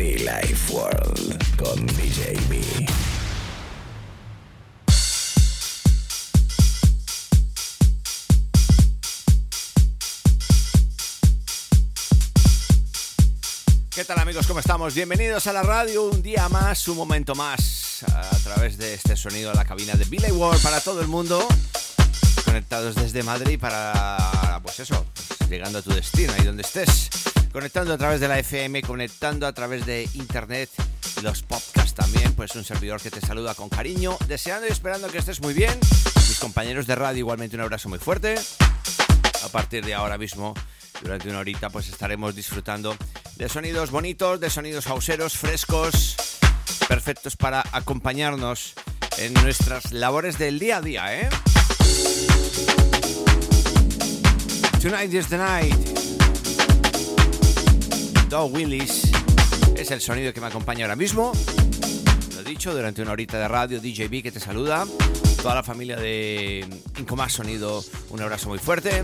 Be Life World con DJ B. ¿Qué tal amigos? ¿Cómo estamos? Bienvenidos a la radio, un día más, un momento más, a través de este sonido de la cabina de Billy World para todo el mundo, conectados desde Madrid para, pues eso, pues llegando a tu destino, ahí donde estés, conectando a través de la FM, conectando a través de internet, los podcasts también, pues un servidor que te saluda con cariño, deseando y esperando que estés muy bien, mis compañeros de radio igualmente un abrazo muy fuerte, a partir de ahora mismo durante una horita pues estaremos disfrutando de sonidos bonitos, de sonidos hauseros, frescos, perfectos para acompañarnos en nuestras labores del día a día, ¿eh? Tonight is the night. Doug Willis es el sonido que me acompaña ahora mismo. Lo dicho, durante una horita de radio, DJB que te saluda. Toda la familia de Incomás Sonido, un abrazo muy fuerte.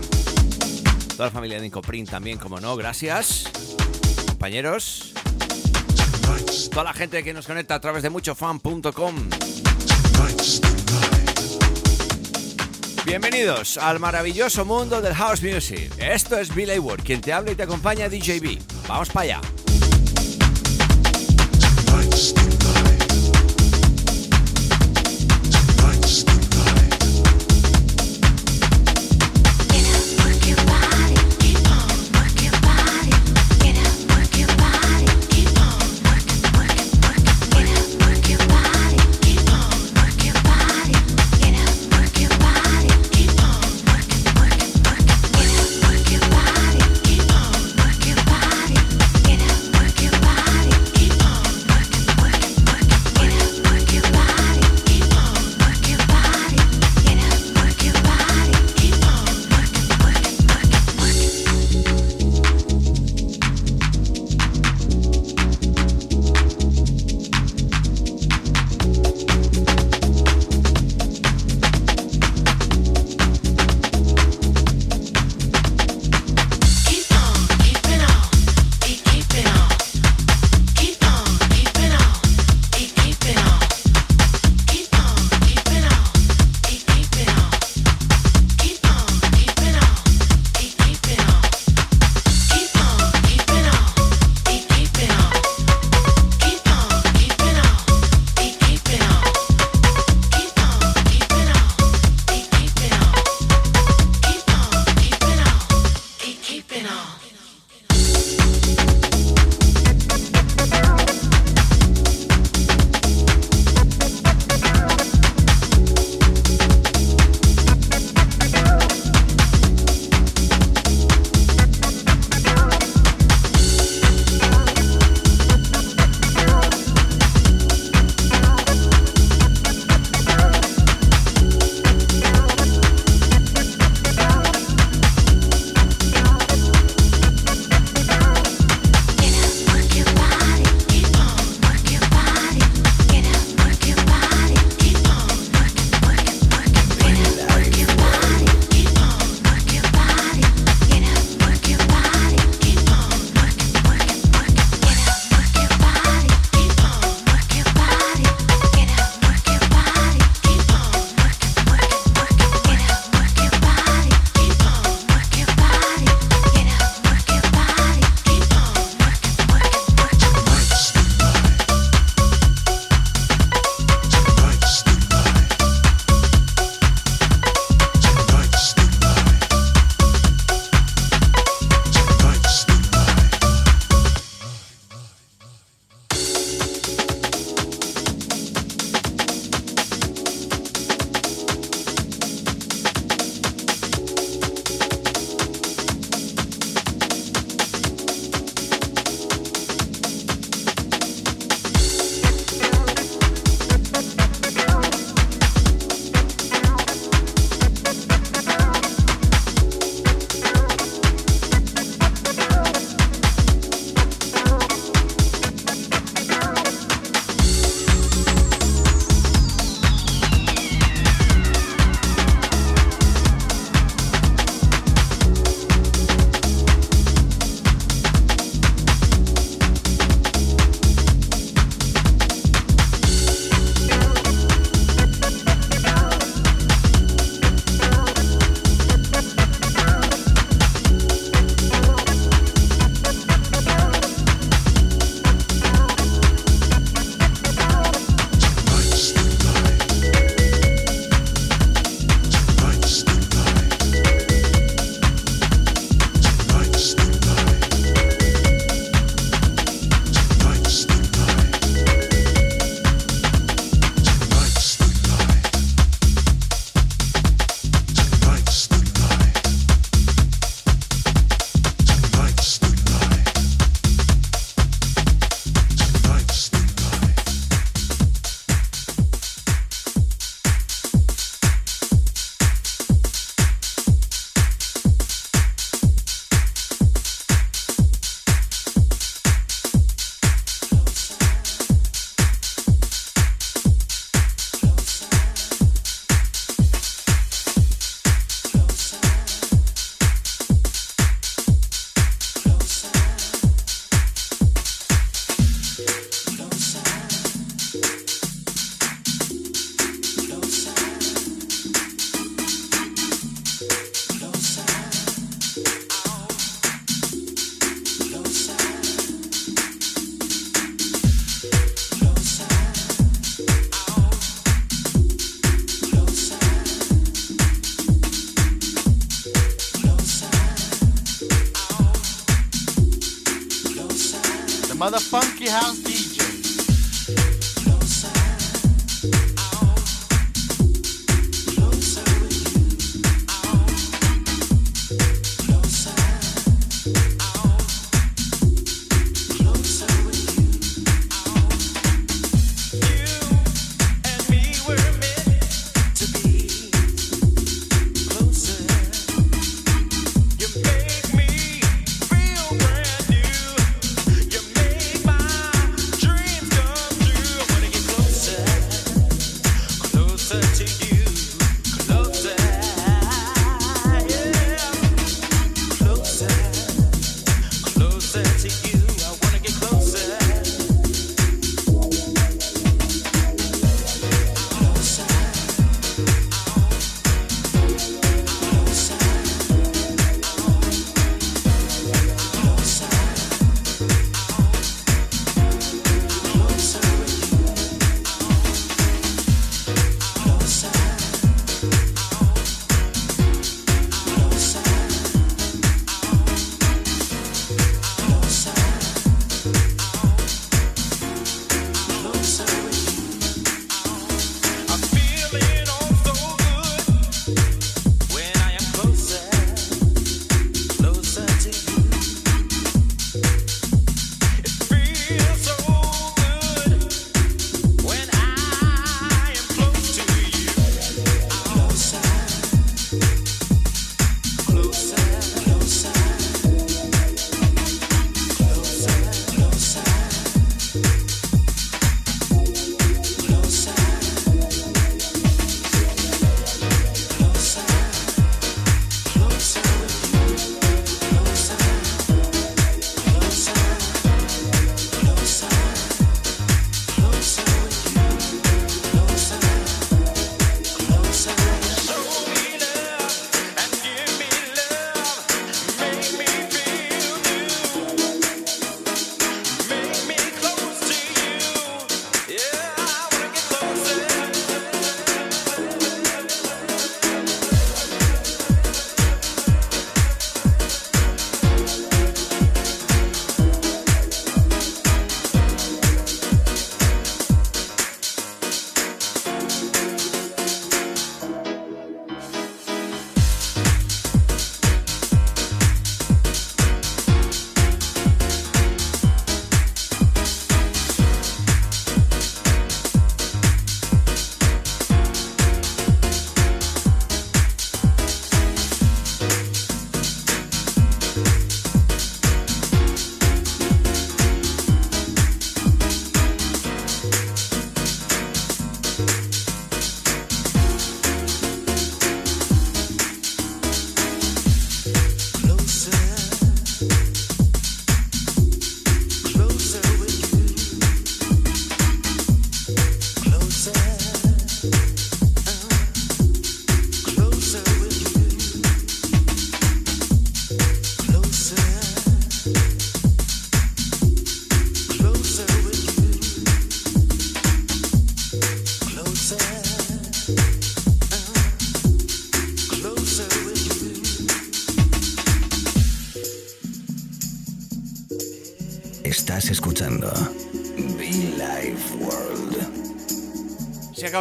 Toda la familia de Incoprint también, como no, gracias. Compañeros. Toda la gente que nos conecta a través de muchofan.com. Bienvenidos al maravilloso mundo del house music. Esto es Bill Hayward, quien te habla y te acompaña DJB. Vamos para allá.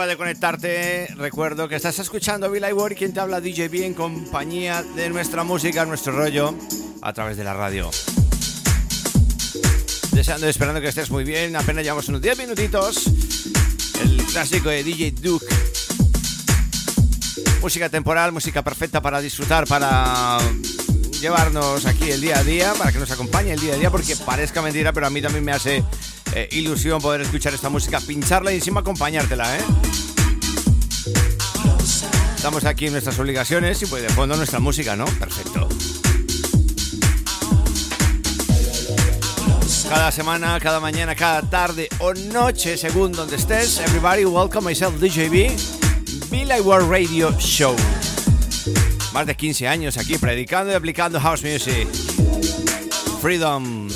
De conectarte, recuerdo que estás escuchando Bill y quien te habla DJ B en compañía de nuestra música, nuestro rollo, a través de la radio. Deseando y esperando que estés muy bien, apenas llevamos unos 10 minutitos. El clásico de DJ Duke. Música temporal, música perfecta para disfrutar, para llevarnos aquí el día a día, para que nos acompañe el día a día, porque parezca mentira, pero a mí también me hace eh, ilusión poder escuchar esta música, pincharla y encima acompañártela, ¿eh? Estamos aquí en nuestras obligaciones y pues de fondo nuestra música, ¿no? Perfecto. Cada semana, cada mañana, cada tarde o noche, según donde estés, everybody welcome myself DJB, Billy World Radio Show. Más de 15 años aquí predicando y aplicando house music. Freedom.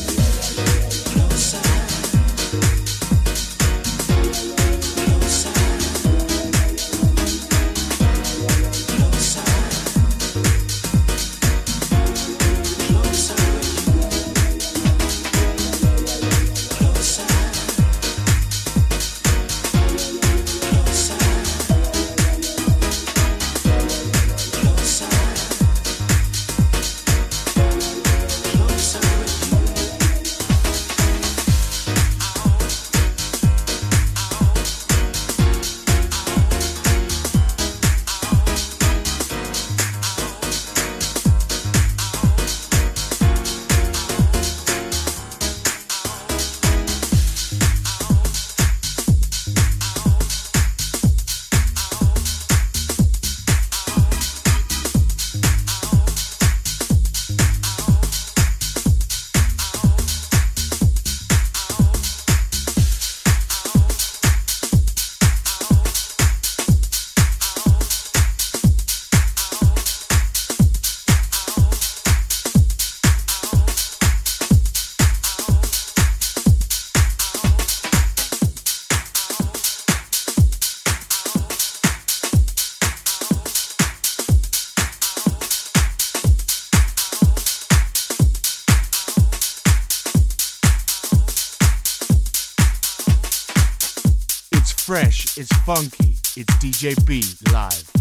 It's funky, it's DJ B live.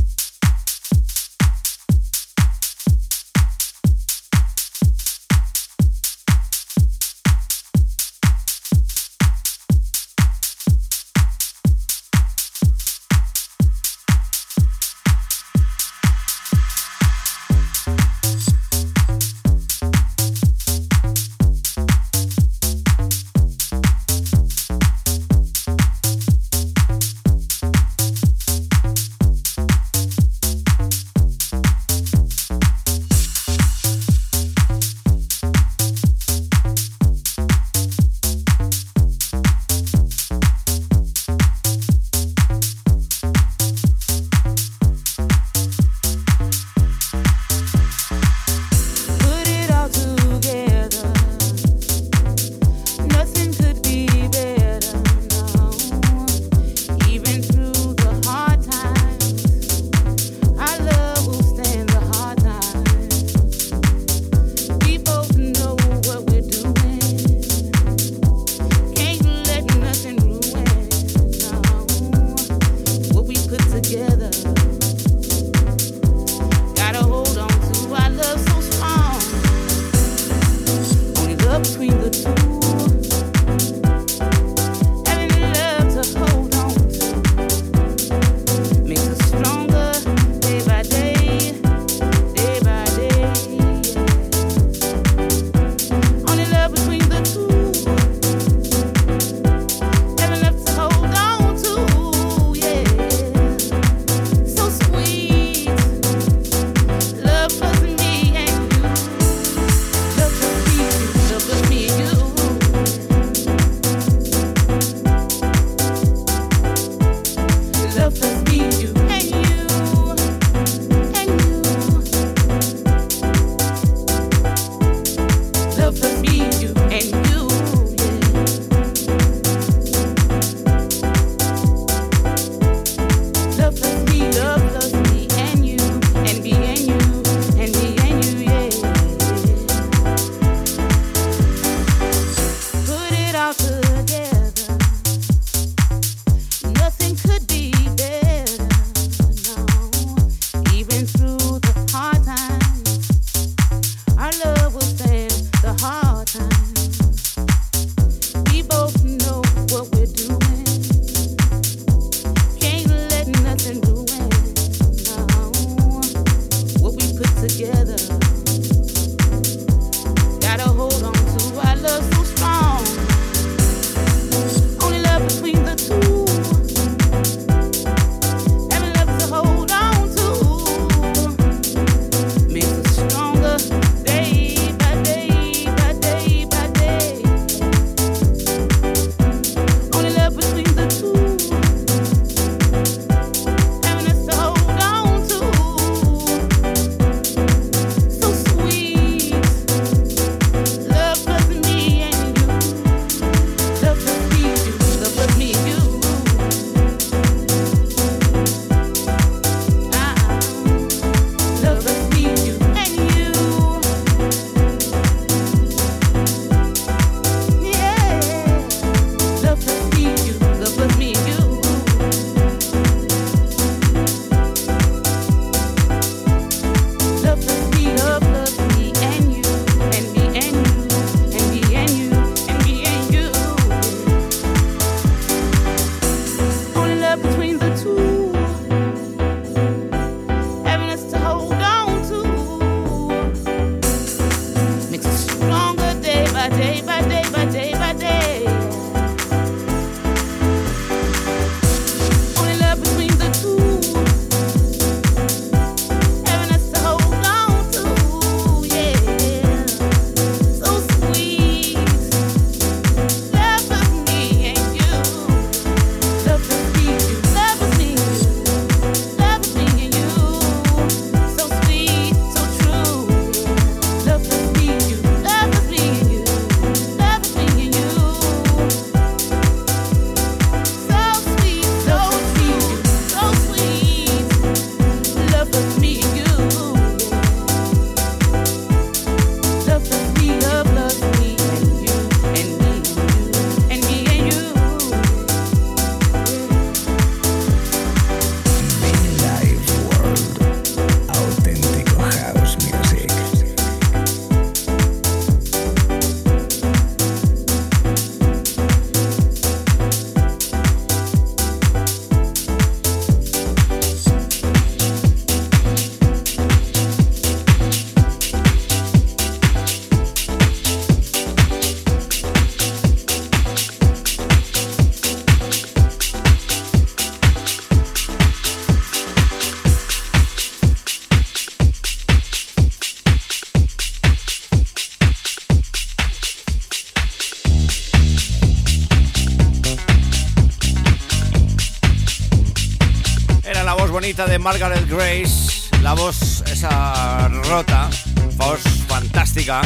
De Margaret Grace, la voz esa rota, voz fantástica,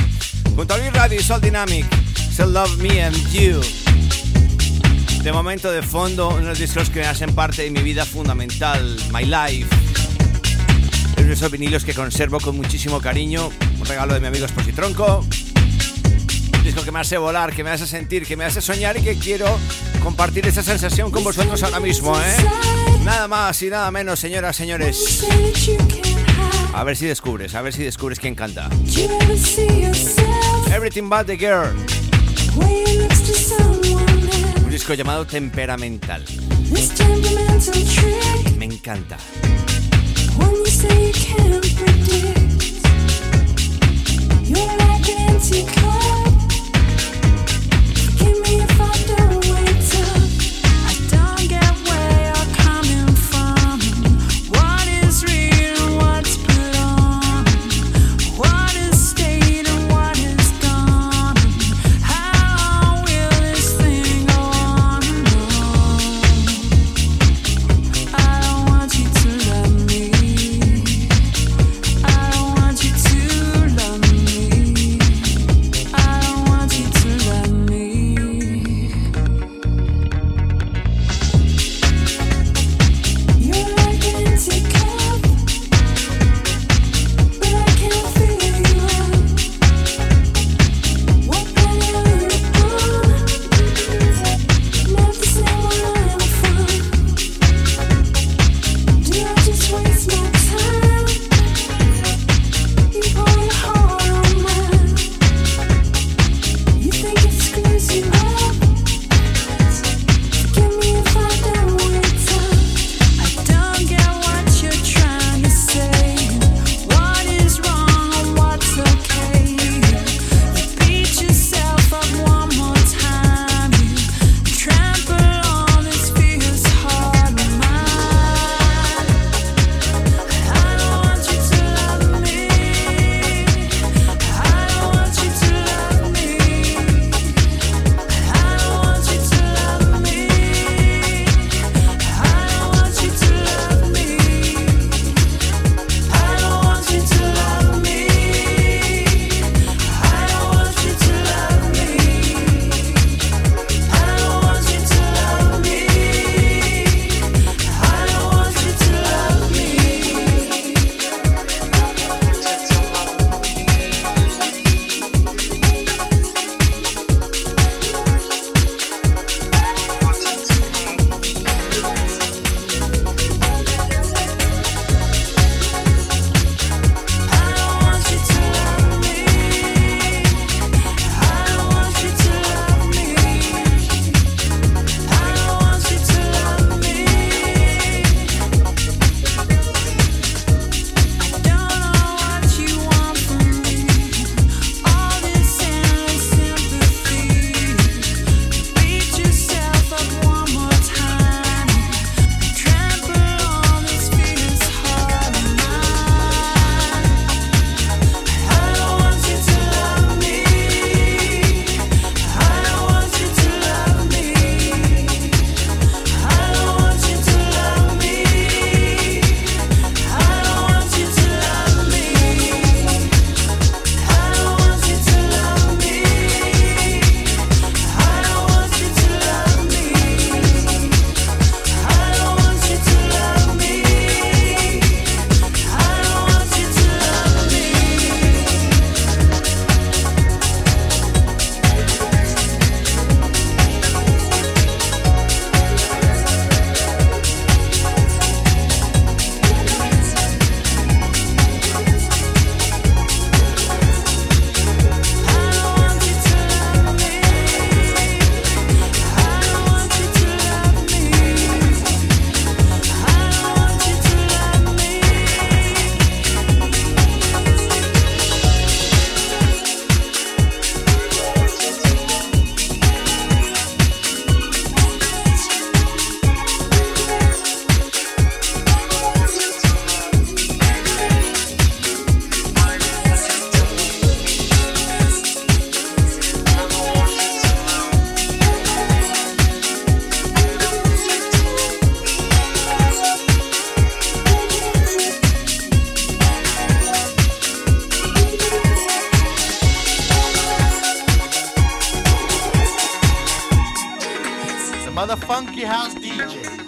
junto a Luis Radio Soul Dynamic, So Love Me and You. De momento de fondo, unos discos que hacen parte de mi vida fundamental, My Life. Es de esos vinilos que conservo con muchísimo cariño, un regalo de mi amigo Tronco. Un disco que me hace volar, que me hace sentir, que me hace soñar y que quiero compartir esa sensación con vosotros ahora mismo, ¿eh? Nada más y nada menos, señoras, señores. A ver si descubres, a ver si descubres quién canta. Everything But the Girl. Un disco llamado Temperamental. Me encanta. By the Funky House DJ.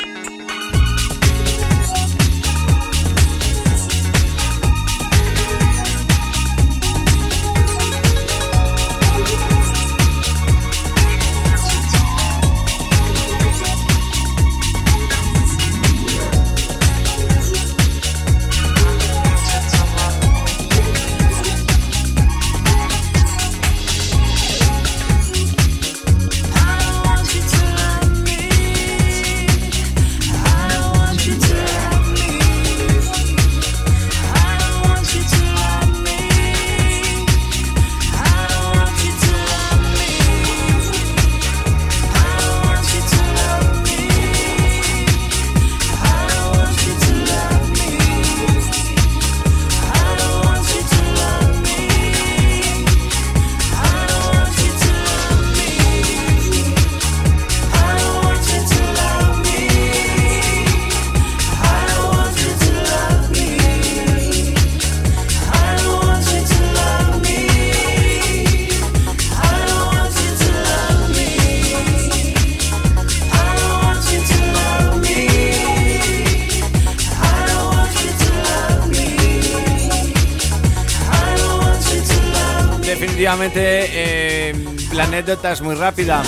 Muy rápida.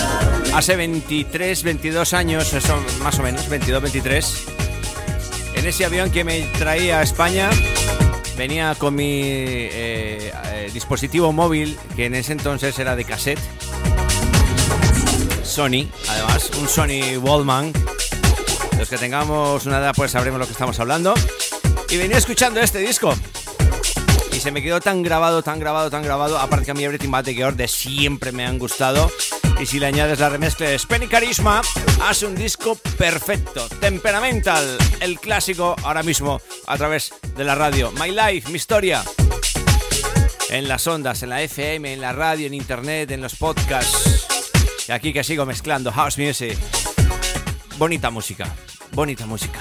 Hace 23, 22 años, eso más o menos, 22, 23, en ese avión que me traía a España, venía con mi eh, eh, dispositivo móvil, que en ese entonces era de cassette. Sony, además, un Sony Wallman. Los que tengamos una edad, pues sabremos lo que estamos hablando. Y venía escuchando este disco y se me quedó tan grabado, tan grabado, tan grabado. Aparte que a mí Everything But The de siempre me han gustado. Y si le añades la remezcla de Spenny Carisma, hace un disco perfecto. Temperamental, el clásico ahora mismo a través de la radio. My Life, mi historia. En las ondas, en la FM, en la radio, en internet, en los podcasts. Y aquí que sigo mezclando house music. Bonita música, bonita música.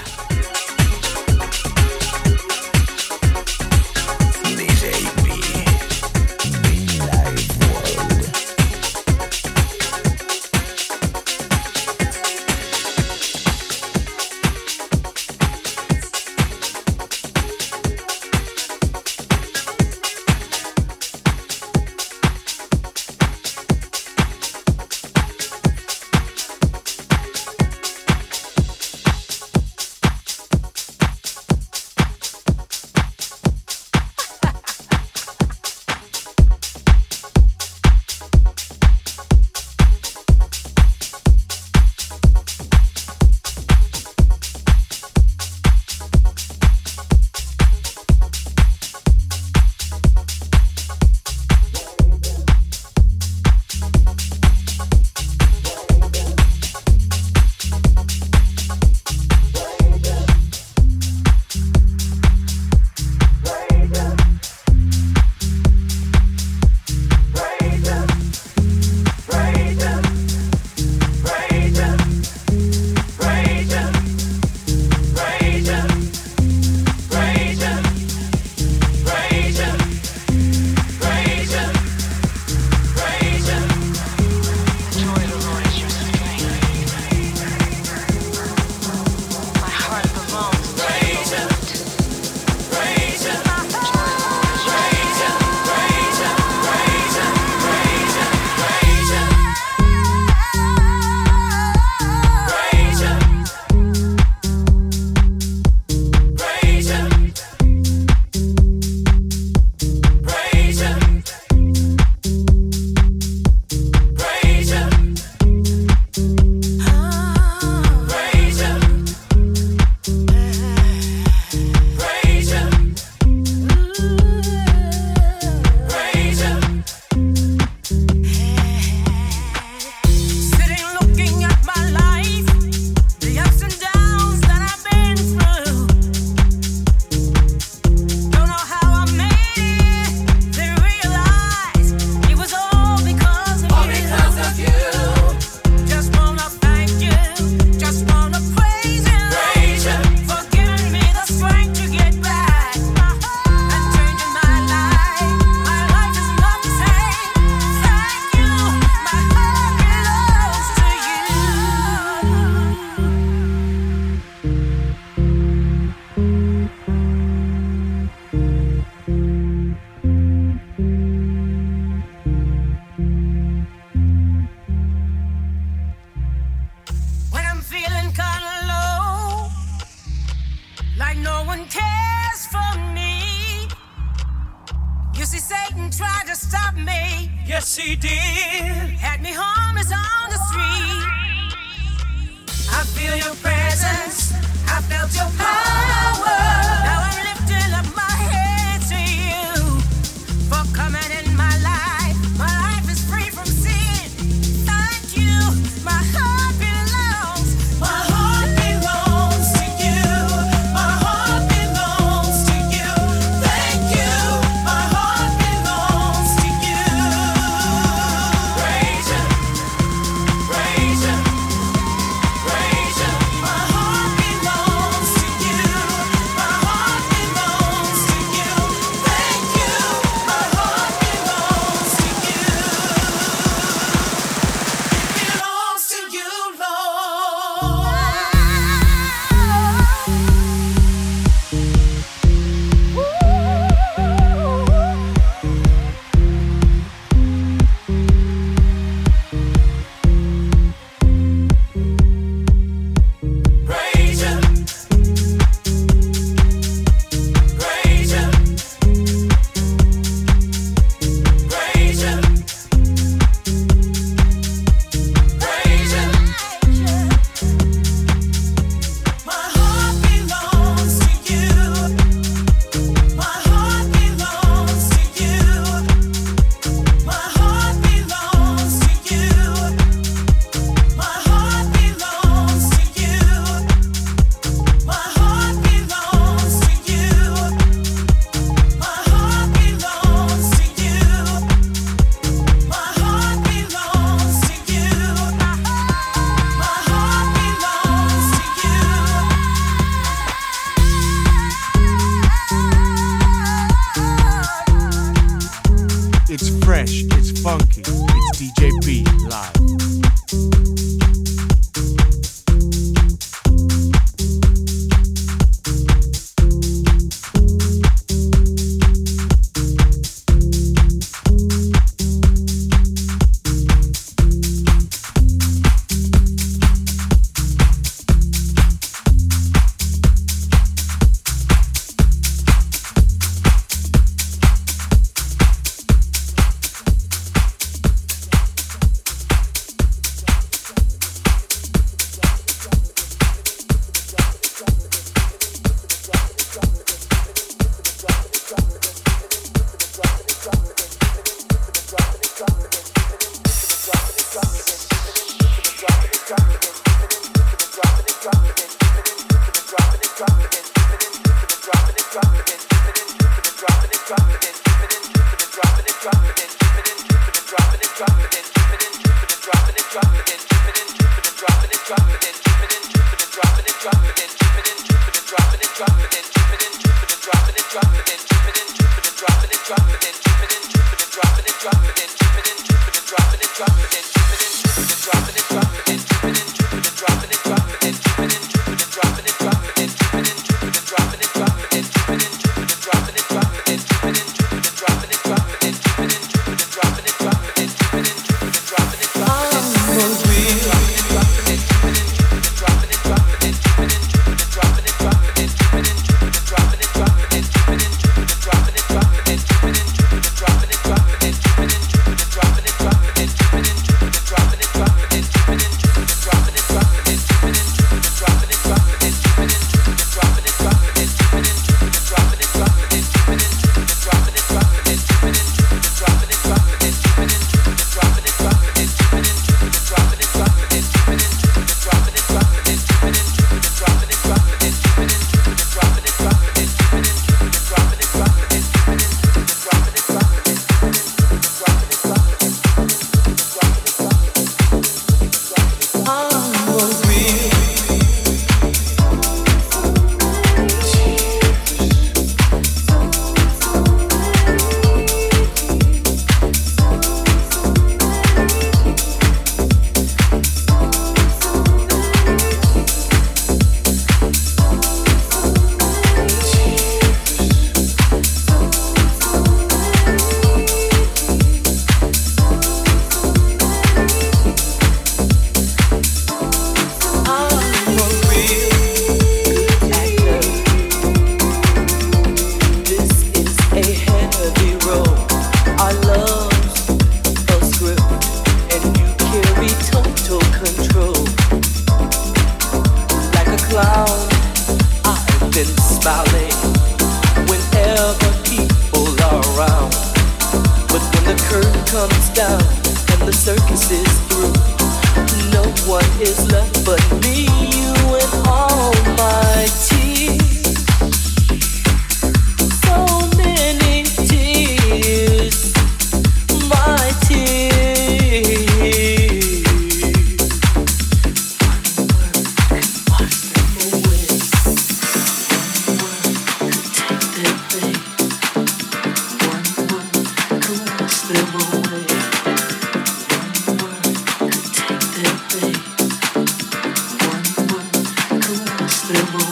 Música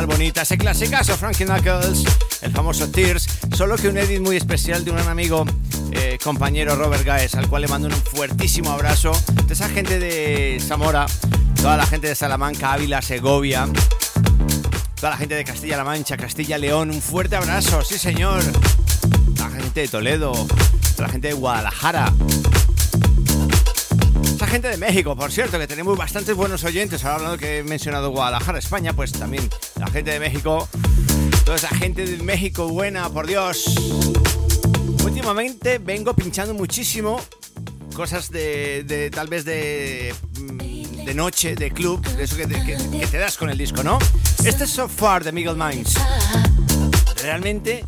atemporal bonita, ese clasicazo Frankie Knuckles, el famoso Tears, solo que un edit muy especial de un amigo, eh, compañero Robert Gaes, al cual le mando un fuertísimo abrazo, de esa gente de Zamora, toda la gente de Salamanca, Ávila, Segovia, toda la gente de Castilla-La Mancha, Castilla-León, un fuerte abrazo, sí señor, la gente de Toledo, la gente de Guadalajara, gente de México, por cierto, que tenemos bastantes buenos oyentes. Ahora hablando que he mencionado Guadalajara, España, pues también la gente de México. Toda esa gente de México buena, por Dios. Últimamente vengo pinchando muchísimo cosas de, tal vez de, mm, de noche, de club, de eso que te, das con el disco, ¿no? Este es So Far de Miguel Minds. Realmente,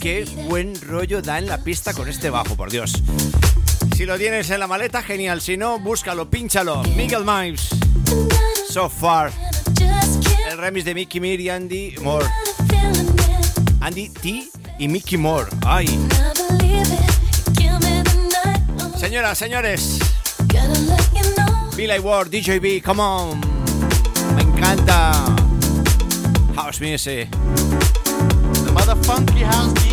qué buen rollo da en la pista con este bajo, por Dios. Si lo tienes en la maleta, genial. Si no, búscalo, pínchalo. Miguel Mimes. So far. El remix de Mickey Mir y Andy Moore. Andy T y Mickey Moore. Ay. Señoras, señores. Billy Ward, DJB, come on. Me encanta. House music. The motherfunky house taking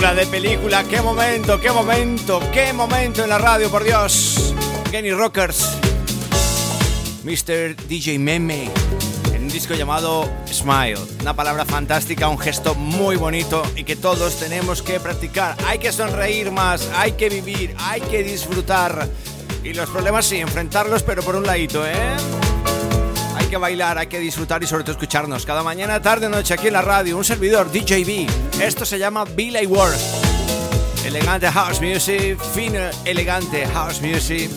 película, de película. ¡Qué momento, qué momento, qué momento en la radio, por Dios! Kenny Rockers, Mr. DJ Meme, en un disco llamado Smile. Una palabra fantástica, un gesto muy bonito y que todos tenemos que practicar. Hay que sonreír más, hay que vivir, hay que disfrutar. Y los problemas sí, enfrentarlos, pero por un ladito, ¿eh? Hay que bailar, hay que disfrutar y sobre todo escucharnos cada mañana, tarde, noche aquí en la radio. Un servidor, DJB. Esto se llama Billy World. Elegante house music, fino, elegante house music.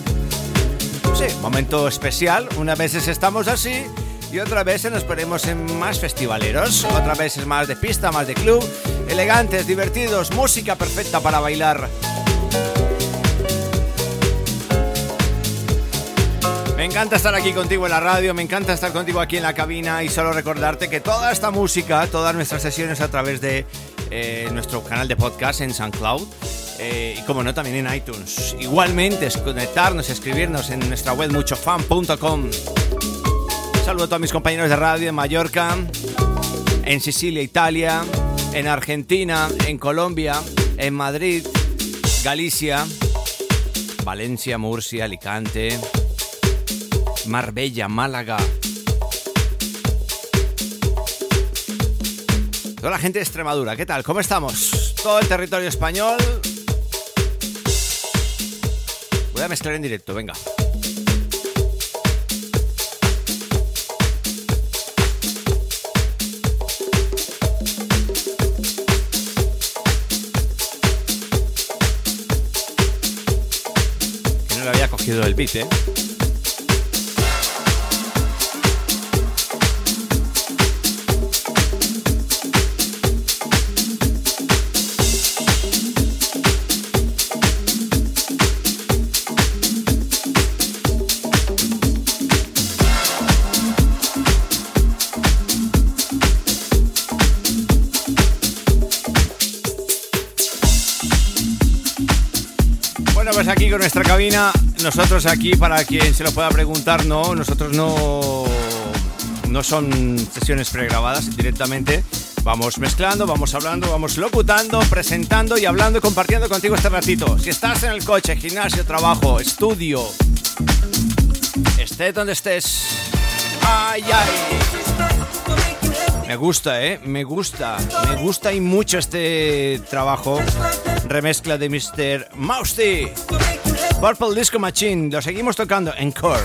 Sí, momento especial. Unas veces estamos así y otras veces nos ponemos en más festivaleros. Otras veces más de pista, más de club. Elegantes, divertidos, música perfecta para bailar. Me encanta estar aquí contigo en la radio, me encanta estar contigo aquí en la cabina y solo recordarte que toda esta música, todas nuestras sesiones a través de eh, nuestro canal de podcast en SoundCloud eh, y como no también en iTunes. Igualmente es conectarnos, escribirnos en nuestra web muchofan.com. Saludo a todos mis compañeros de radio en Mallorca, en Sicilia, Italia, en Argentina, en Colombia, en Madrid, Galicia, Valencia, Murcia, Alicante. Marbella, Málaga. Toda la gente de Extremadura, ¿qué tal? ¿Cómo estamos? Todo el territorio español. Voy a mezclar en directo, venga. Que no le había cogido el beat, ¿eh? Cabina. Nosotros aquí, para quien se lo pueda preguntar, no, nosotros no, no son sesiones pregrabadas directamente. Vamos mezclando, vamos hablando, vamos locutando, presentando y hablando y compartiendo contigo este ratito. Si estás en el coche, gimnasio, trabajo, estudio, estés donde estés. Ay, ay. Me gusta, ¿eh? Me gusta. Me gusta y mucho este trabajo. Remezcla de Mr. Mousty. Purple Disco Machine. Lo seguimos tocando en Core.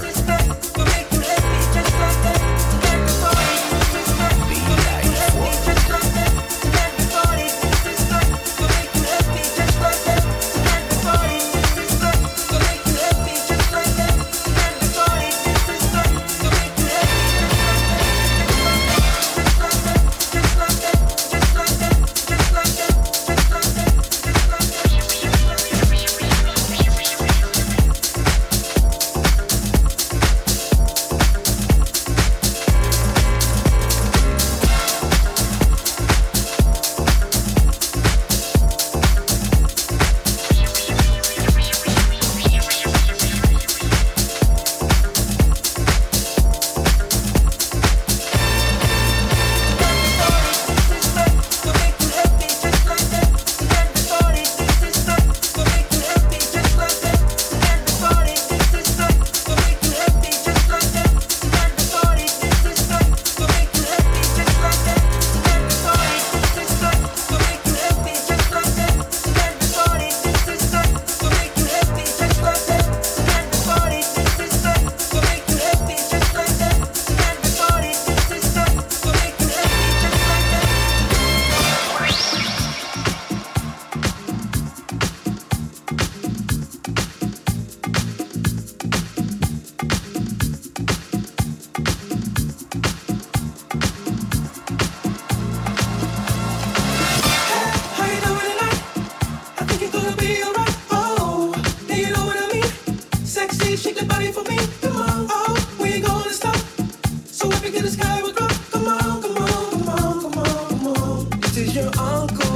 your uncle.